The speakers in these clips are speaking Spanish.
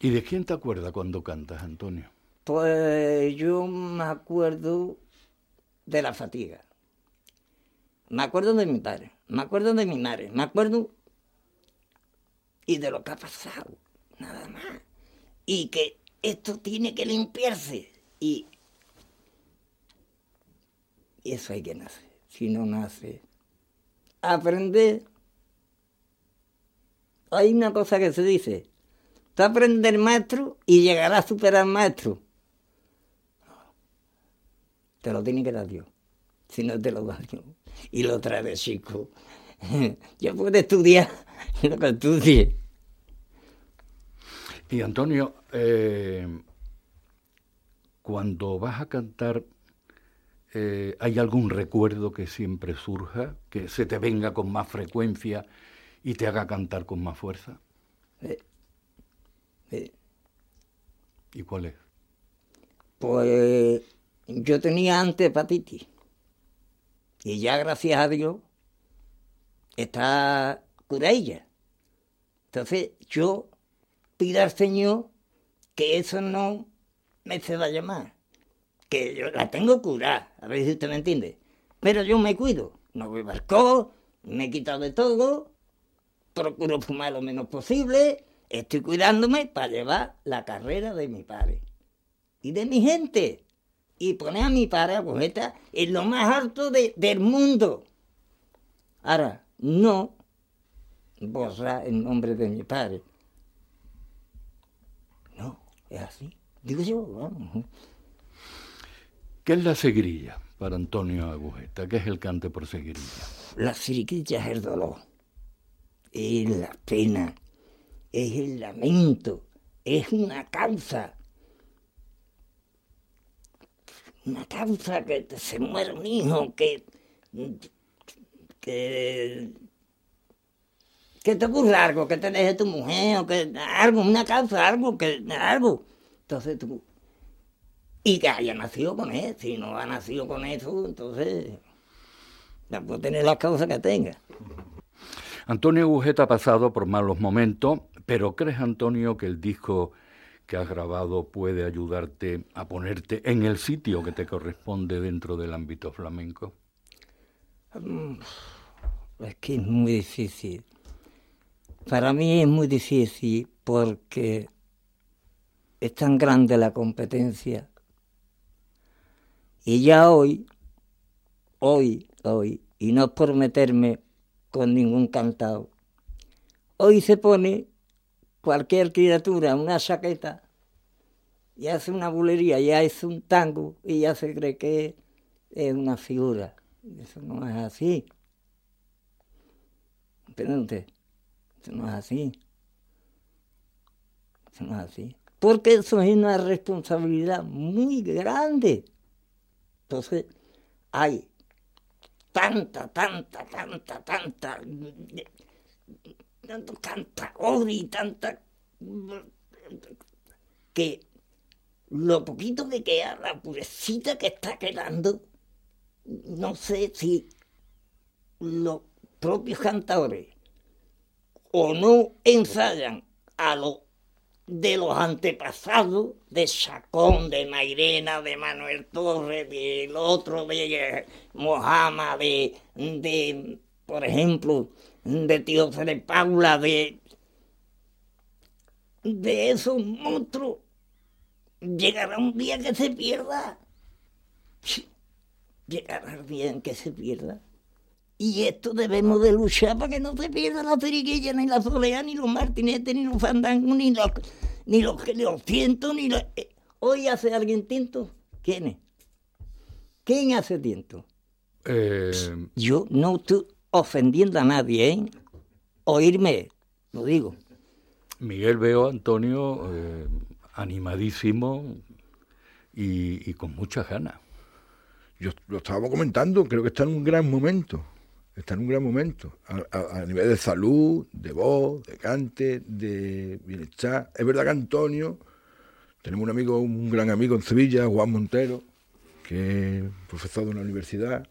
¿Y de quién te acuerdas cuando cantas, Antonio? Pues yo me acuerdo de la fatiga. Me acuerdo de mi padre, me acuerdo de mi madre, me acuerdo y de lo que ha pasado, nada más. Y que esto tiene que limpiarse. Y, y eso hay que nacer. Si no nace, aprender hay una cosa que se dice, tú aprendes maestro y llegarás a superar maestro. Te lo tiene que dar Dios, si no te lo da Dios. Y lo trae chico. Yo puedo estudiar lo que estudie. Y Antonio, eh, cuando vas a cantar, eh, ¿hay algún recuerdo que siempre surja, que se te venga con más frecuencia? Y te haga cantar con más fuerza? ¿Y cuál es? Pues yo tenía antes hepatitis y ya gracias a Dios está ella. Entonces yo pido al Señor que eso no me se vaya más, que yo la tengo curada, a ver si usted me entiende. Pero yo me cuido, no bebo alcohol, me he quitado de todo, procuro fumar lo menos posible, estoy cuidándome para llevar la carrera de mi padre y de mi gente. Y poner a mi padre a en lo más alto del mundo. Ahora, no borrar el nombre de mi padre. No, es así. Digo yo, vamos. ¿Qué es la seguirilla para Antonio Agujeta? ¿Qué es el cante por seguirilla? La seguirilla es el dolor es la pena, es el lamento, es una causa. Una causa que se muere un hijo, que, que, que te ocurre algo, que te deje tu mujer, o que algo, una causa, algo, que algo. Entonces tú, y que haya nacido con eso, si no ha nacido con eso, entonces, ya puede tener la causa que tenga. Antonio Agujeta ha pasado por malos momentos, pero ¿crees, Antonio, que el disco que has grabado puede ayudarte a ponerte en el sitio que te corresponde dentro del ámbito flamenco? Mm, es que es muy difícil. Para mí es muy difícil porque es tan grande la competencia. Y ya hoy, hoy, hoy, y no es por meterme con ningún cantado. Hoy se pone cualquier criatura una chaqueta y hace una bulería, ya es un tango y ya se cree que es una figura. Eso no es así. usted, eso no es así. Eso no es así. Porque eso es una responsabilidad muy grande. Entonces, hay tanta, tanta, tanta, tanta, tanto cantador y tanta que lo poquito que queda, la purecita que está quedando, no sé si los propios cantadores o no ensayan a lo de los antepasados de Chacón, de Mairena, de Manuel Torres, del otro de Mohamed, de, de, por ejemplo, de Tío de Paula, de, de esos monstruos. Llegará un día que se pierda. Llegará un día en que se pierda. Y esto debemos de luchar para que no se pierda la ceriguilla, ni la solea, ni los martinetes, ni los fandangos, ni los, ni los, los tientos, ni los... Eh, ¿Hoy hace alguien tiento? ¿Quién es? ¿Quién hace tiento? Eh, Yo no estoy ofendiendo a nadie, ¿eh? Oírme, lo digo. Miguel veo, Antonio, eh, animadísimo y, con muchas ganas. Yo lo estábamos comentando, creo que está en un gran momento, está en un gran momento, a, a nivel de salud, de voz, de cante, de bienestar. Es verdad que Antonio, tenemos un amigo, un gran amigo en Sevilla, Juan Montero, que es profesor de una universidad,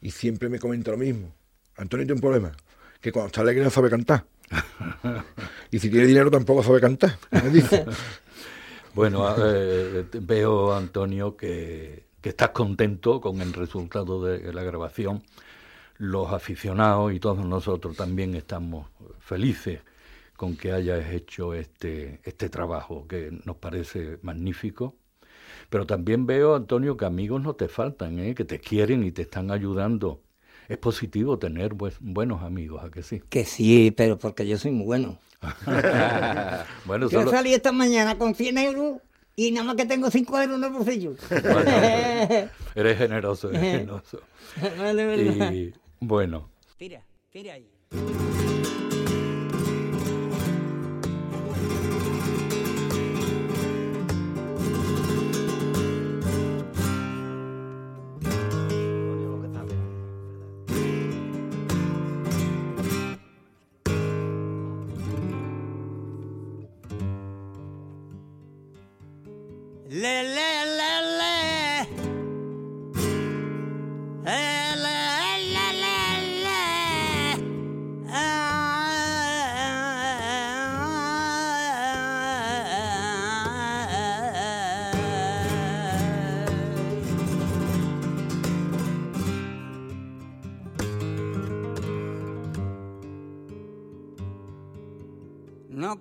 y siempre me comenta lo mismo. Antonio tiene un problema, que cuando está alegre no sabe cantar. y si tiene dinero tampoco sabe cantar, bueno, eh, veo, Antonio, que, que estás contento con el resultado de la grabación. Los aficionados y todos nosotros también estamos felices con que hayas hecho este, este trabajo, que nos parece magnífico. Pero también veo, Antonio, que amigos no te faltan, ¿eh? que te quieren y te están ayudando es positivo tener buenos amigos, ¿a que sí? Que sí, pero porque yo soy muy bueno. bueno yo salí esta mañana con 100 euros y nada más que tengo 5 euros en el bolsillo. eres generoso, eres generoso. y bueno. Tira, tira ahí.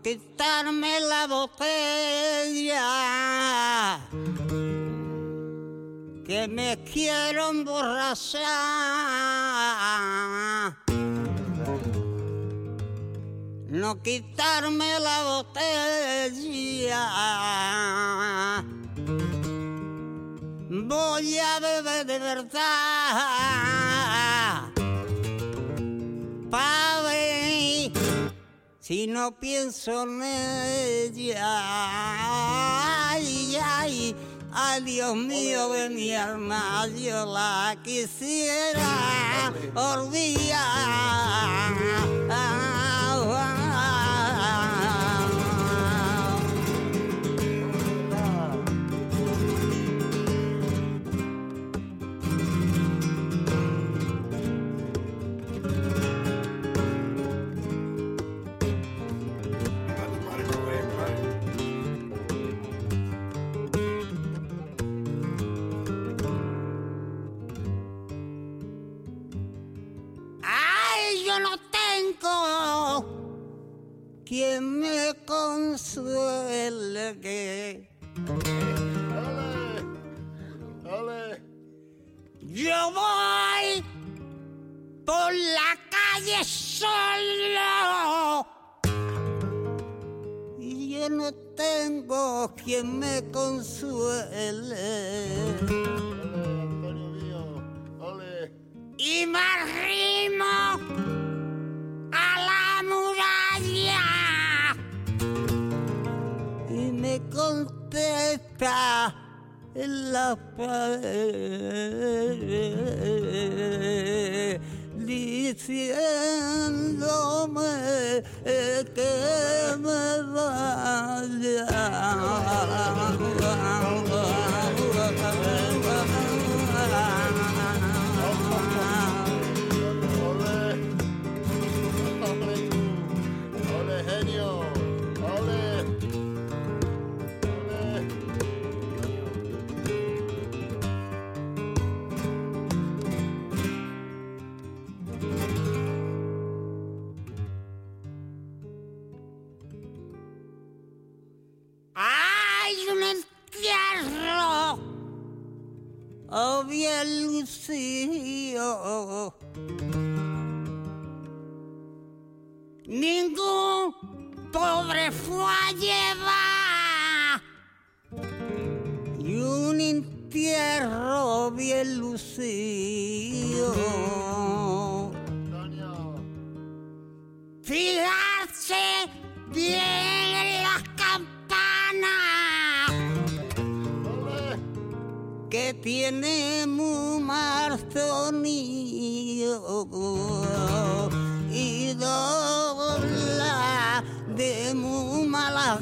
Quitarme la botella que me quiero emborrachar. No quitarme la botella. Voy a beber de verdad. Si no pienso en ella. Ay, ay, ay, Dios mío de mi alma, yo la quisiera olvidar. Quien me consuele que yo voy por la calle solo y yo no tengo quien me consuele. Y me arrimo contesta en la pared diciéndome que bien lucido. Ningún pobre fue a llevar y un entierro bien lucido. Fijarse tiene muy mal sonido y dobla de muy mala